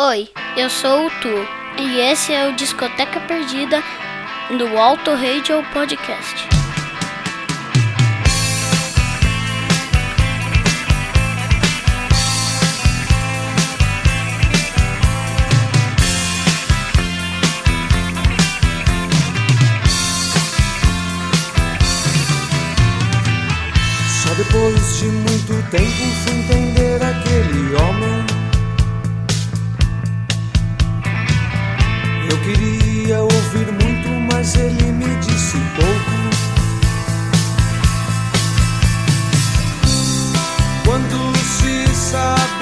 Oi, eu sou o Tu e esse é o Discoteca Perdida do Alto Radio Podcast. Só depois de muito tempo fui entender aquele homem. Queria ouvir muito, mas ele me disse pouco. Quando se sabe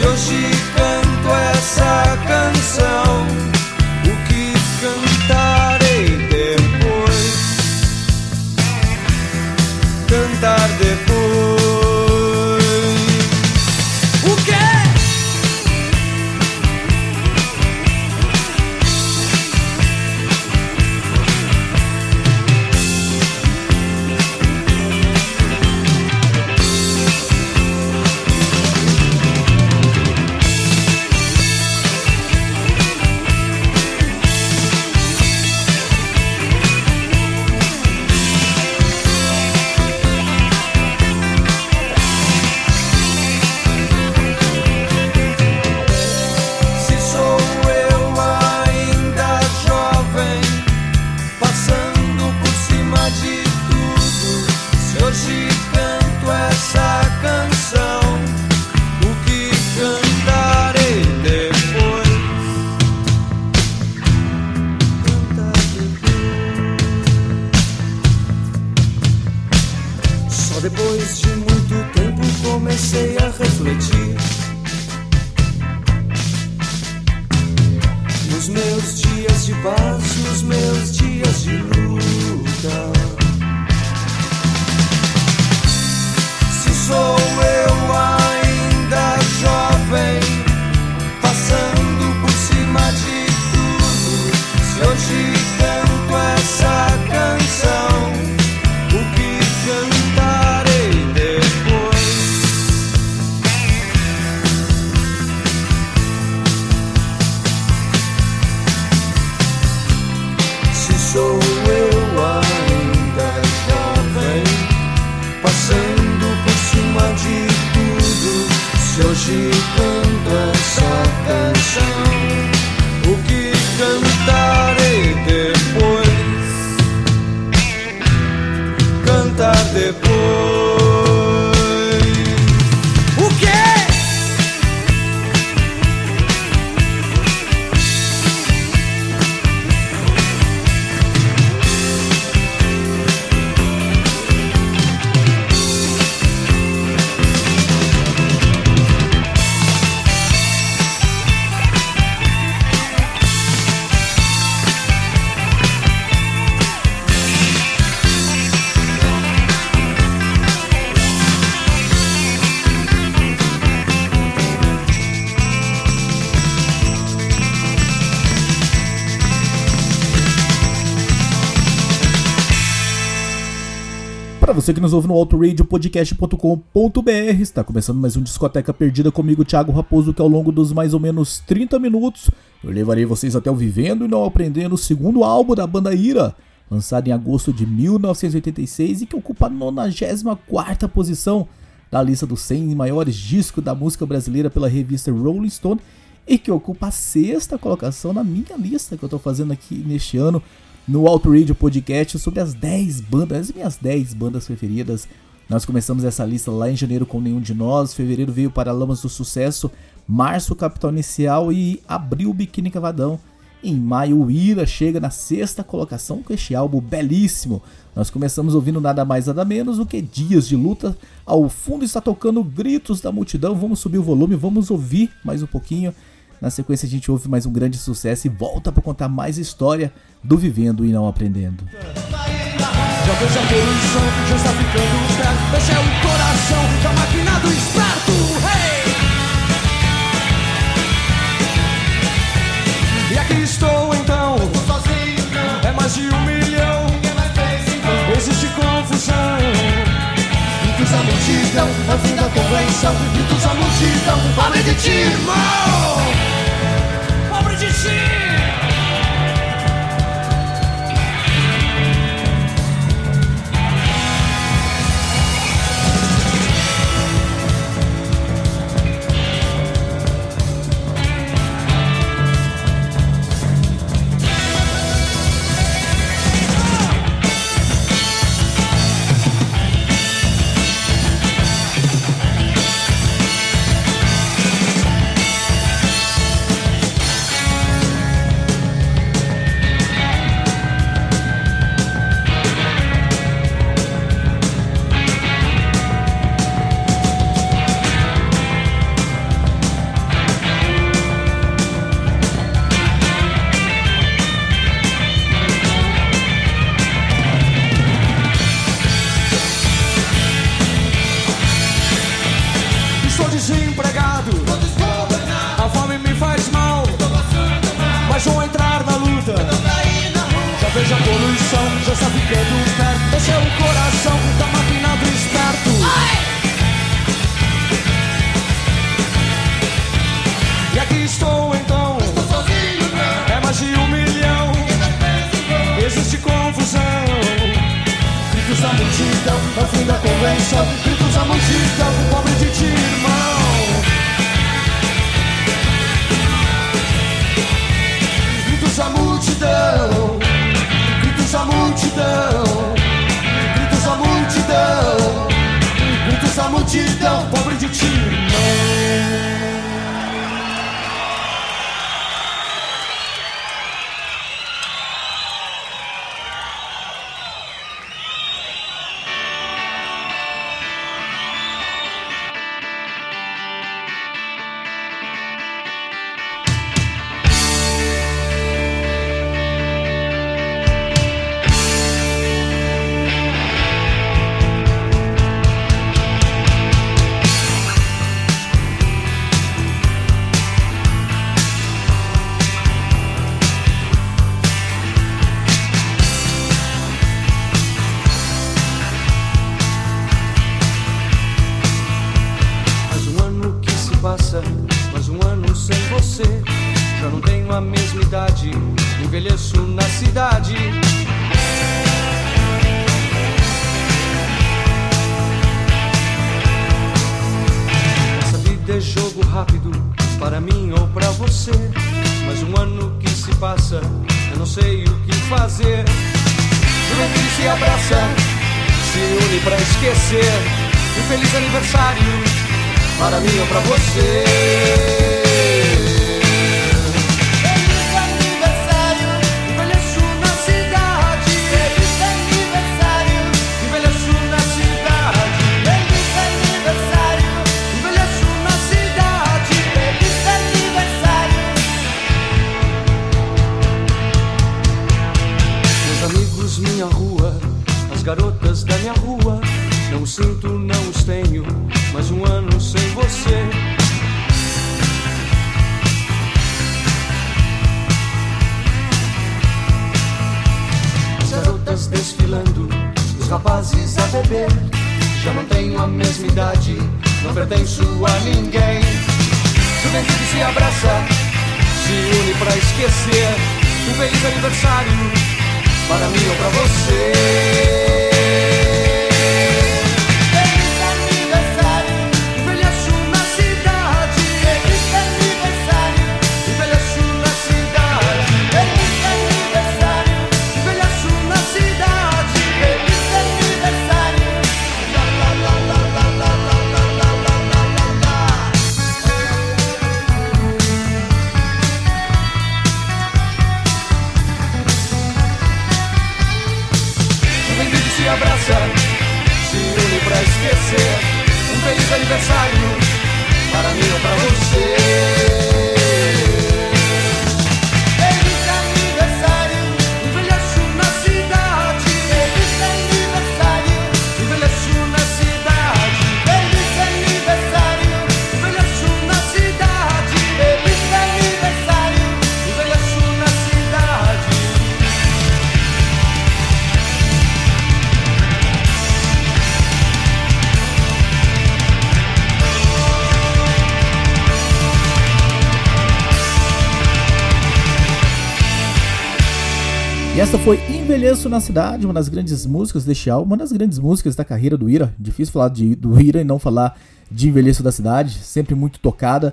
Yoshi. Depois. Para você que nos ouve no autoradiopodcast.com.br, está começando mais um Discoteca Perdida comigo, Thiago Raposo, que ao longo dos mais ou menos 30 minutos eu levarei vocês até o Vivendo e Não Aprendendo, o segundo álbum da banda Ira, lançado em agosto de 1986 e que ocupa a 94ª posição da lista dos 100 maiores discos da música brasileira pela revista Rolling Stone e que ocupa a sexta colocação na minha lista que eu estou fazendo aqui neste ano no Auto Radio Podcast sobre as 10 bandas, as minhas 10 bandas preferidas. Nós começamos essa lista lá em janeiro com Nenhum de Nós, fevereiro veio Paralamas do Sucesso, março Capital Inicial e abril Biquíni Cavadão. Em maio, Ira chega na sexta colocação com este álbum belíssimo. Nós começamos ouvindo nada mais nada menos do que Dias de Luta. Ao fundo está tocando Gritos da Multidão. Vamos subir o volume, vamos ouvir mais um pouquinho. Na sequência a gente ouve mais um grande sucesso e volta para contar mais história do Vivendo e Não Aprendendo. Estou então, sozinho, é mais de um multidão, fim da convenção Gritos a multidão, pobre de ti, irmão se abraça, se une pra esquecer. Um feliz aniversário para mim ou pra você. aniversário para mim ou para você. Essa foi Envelheço na Cidade, uma das grandes músicas deste álbum, uma das grandes músicas da carreira do Ira. Difícil falar de, do Ira e não falar de Envelheço da Cidade, sempre muito tocada.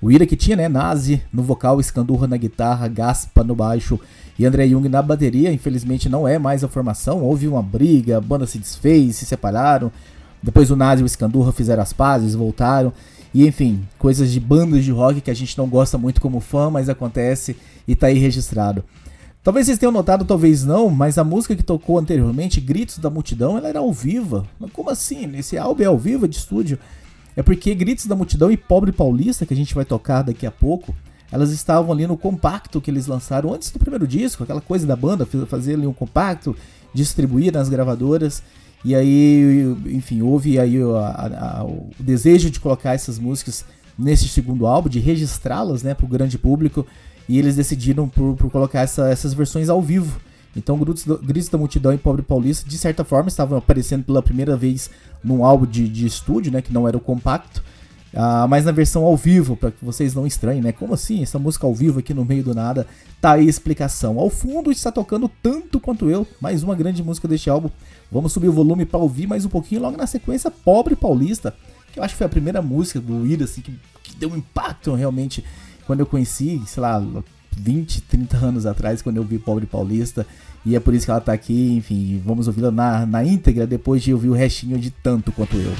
O Ira que tinha, né, Nazi no vocal, Escandurra na guitarra, Gaspa no baixo e André Jung na bateria. Infelizmente não é mais a formação, houve uma briga, a banda se desfez, se separaram. Depois o Nazi e o Escandurra fizeram as pazes, voltaram. E enfim, coisas de bandas de rock que a gente não gosta muito como fã, mas acontece e tá aí registrado. Talvez vocês tenham notado, talvez não, mas a música que tocou anteriormente, Gritos da Multidão, ela era ao vivo. Mas como assim? Esse álbum é ao vivo, é de estúdio? É porque Gritos da Multidão e Pobre Paulista, que a gente vai tocar daqui a pouco, elas estavam ali no compacto que eles lançaram antes do primeiro disco, aquela coisa da banda, fazer ali um compacto, distribuir nas gravadoras. E aí, enfim, houve aí a, a, o desejo de colocar essas músicas nesse segundo álbum, de registrá-las né, para o grande público e eles decidiram por, por colocar essa, essas versões ao vivo. Então, Gritos, da Multidão e Pobre Paulista, de certa forma, estavam aparecendo pela primeira vez num álbum de, de estúdio, né, que não era o compacto, uh, mas na versão ao vivo, para que vocês não estranhem, né? Como assim? Essa música ao vivo aqui no meio do nada, tá aí a explicação. Ao fundo está tocando tanto quanto eu, mais uma grande música deste álbum. Vamos subir o volume para ouvir mais um pouquinho, logo na sequência, Pobre Paulista, que eu acho que foi a primeira música do Ida, assim, que, que deu um impacto realmente quando eu conheci, sei lá, 20, 30 anos atrás, quando eu vi Pobre Paulista. E é por isso que ela tá aqui, enfim, vamos ouvi-la na, na íntegra depois de ouvir o restinho de tanto quanto eu.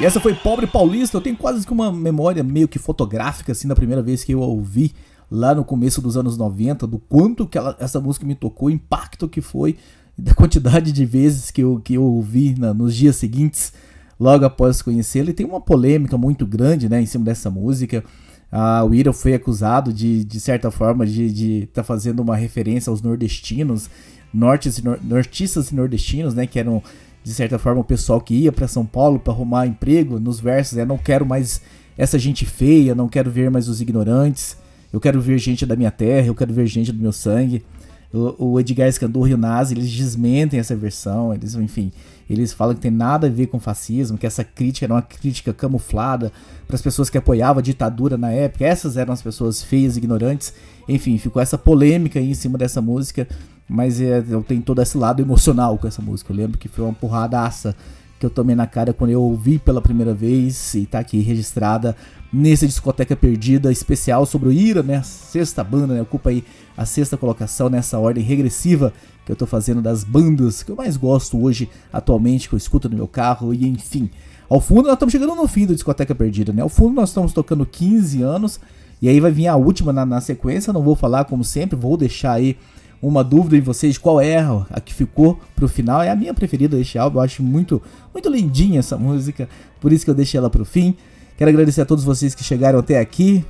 E essa foi Pobre Paulista. Eu tenho quase que uma memória meio que fotográfica, assim, da primeira vez que eu a ouvi lá no começo dos anos 90, do quanto que ela, essa música me tocou, o impacto que foi, da quantidade de vezes que eu, que eu ouvi na, nos dias seguintes, logo após conhecê-la. E tem uma polêmica muito grande né, em cima dessa música. Ah, o foi acusado de, de certa forma, de estar tá fazendo uma referência aos nordestinos, nortes nor nortistas e nordestinos, né? Que eram, de certa forma, o pessoal que ia para São Paulo para arrumar emprego nos versos. Né, não quero mais essa gente feia, não quero ver mais os ignorantes. Eu quero ver gente da minha terra, eu quero ver gente do meu sangue. O, o Edgar Escandurro e o Nazi, eles desmentem essa versão, eles, enfim, eles falam que tem nada a ver com fascismo, que essa crítica era uma crítica camuflada para as pessoas que apoiavam a ditadura na época. Essas eram as pessoas feias, ignorantes. Enfim, ficou essa polêmica aí em cima dessa música, mas é, eu tenho todo esse lado emocional com essa música. Eu lembro que foi uma porradaça que eu tomei na cara quando eu ouvi pela primeira vez e tá aqui registrada nessa discoteca perdida especial sobre o Ira, né? Sexta banda, né? Ocupa aí a sexta colocação nessa ordem regressiva que eu tô fazendo das bandas que eu mais gosto hoje, atualmente, que eu escuto no meu carro e enfim. Ao fundo nós estamos chegando no fim da discoteca perdida, né? Ao fundo nós estamos tocando 15 anos e aí vai vir a última na, na sequência, não vou falar como sempre, vou deixar aí uma dúvida em vocês qual é a que ficou pro final. É a minha preferida deste álbum, eu acho muito, muito lindinha essa música, por isso que eu deixei ela pro fim. Quero agradecer a todos vocês que chegaram até aqui.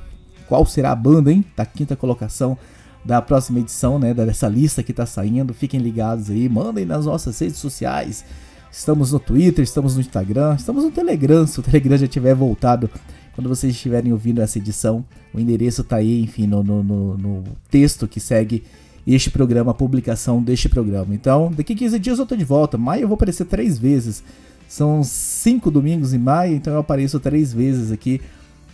Qual será a banda, hein? Da quinta colocação da próxima edição, né? Dessa lista que tá saindo. Fiquem ligados aí, mandem nas nossas redes sociais. Estamos no Twitter, estamos no Instagram, estamos no Telegram, se o Telegram já tiver voltado quando vocês estiverem ouvindo essa edição. O endereço tá aí, enfim, no, no, no, no texto que segue este programa, a publicação deste programa. Então, daqui 15 dias eu tô de volta. Maio eu vou aparecer três vezes. São cinco domingos em maio, então eu apareço três vezes aqui.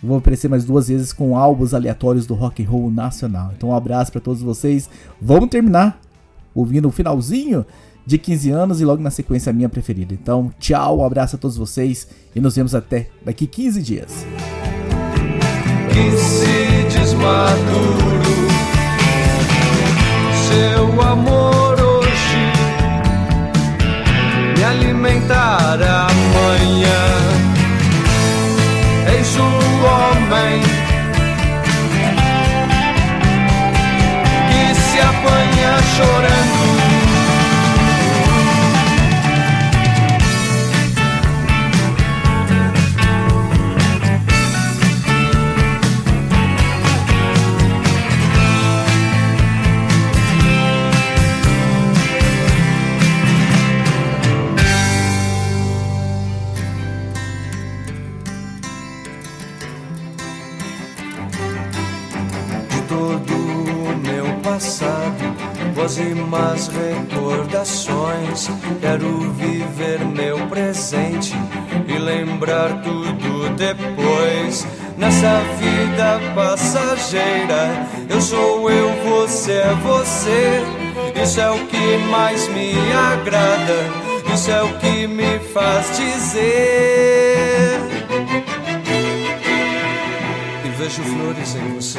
Vou aparecer mais duas vezes com álbuns aleatórios do rock and roll nacional. Então um abraço para todos vocês. Vamos terminar ouvindo o finalzinho de 15 anos e logo na sequência a minha preferida. Então, tchau, um abraço a todos vocês e nos vemos até daqui 15 dias. Que se desmaduro, seu amor me alimentar amanhã. Eis o homem que se apanha chorando. Depois. Nessa vida passageira, eu sou eu, você é você. Isso é o que mais me agrada, isso é o que me faz dizer. E vejo flores em você.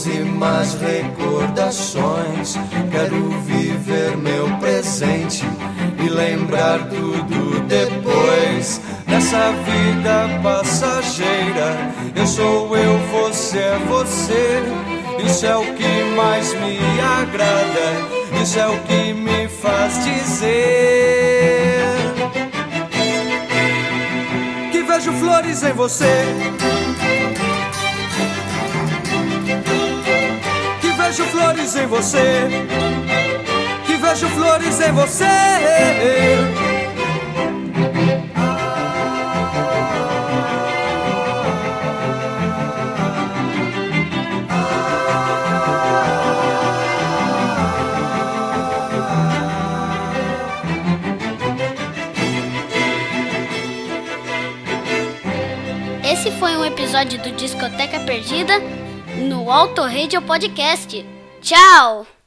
Próximas recordações. Quero viver meu presente e lembrar tudo depois. Nessa vida passageira, eu sou eu, você é você. Isso é o que mais me agrada, isso é o que me faz dizer que vejo flores em você. Vejo flores em você, que vejo flores em você. Esse foi um episódio do Discoteca Perdida Auto Radio Podcast. Tchau!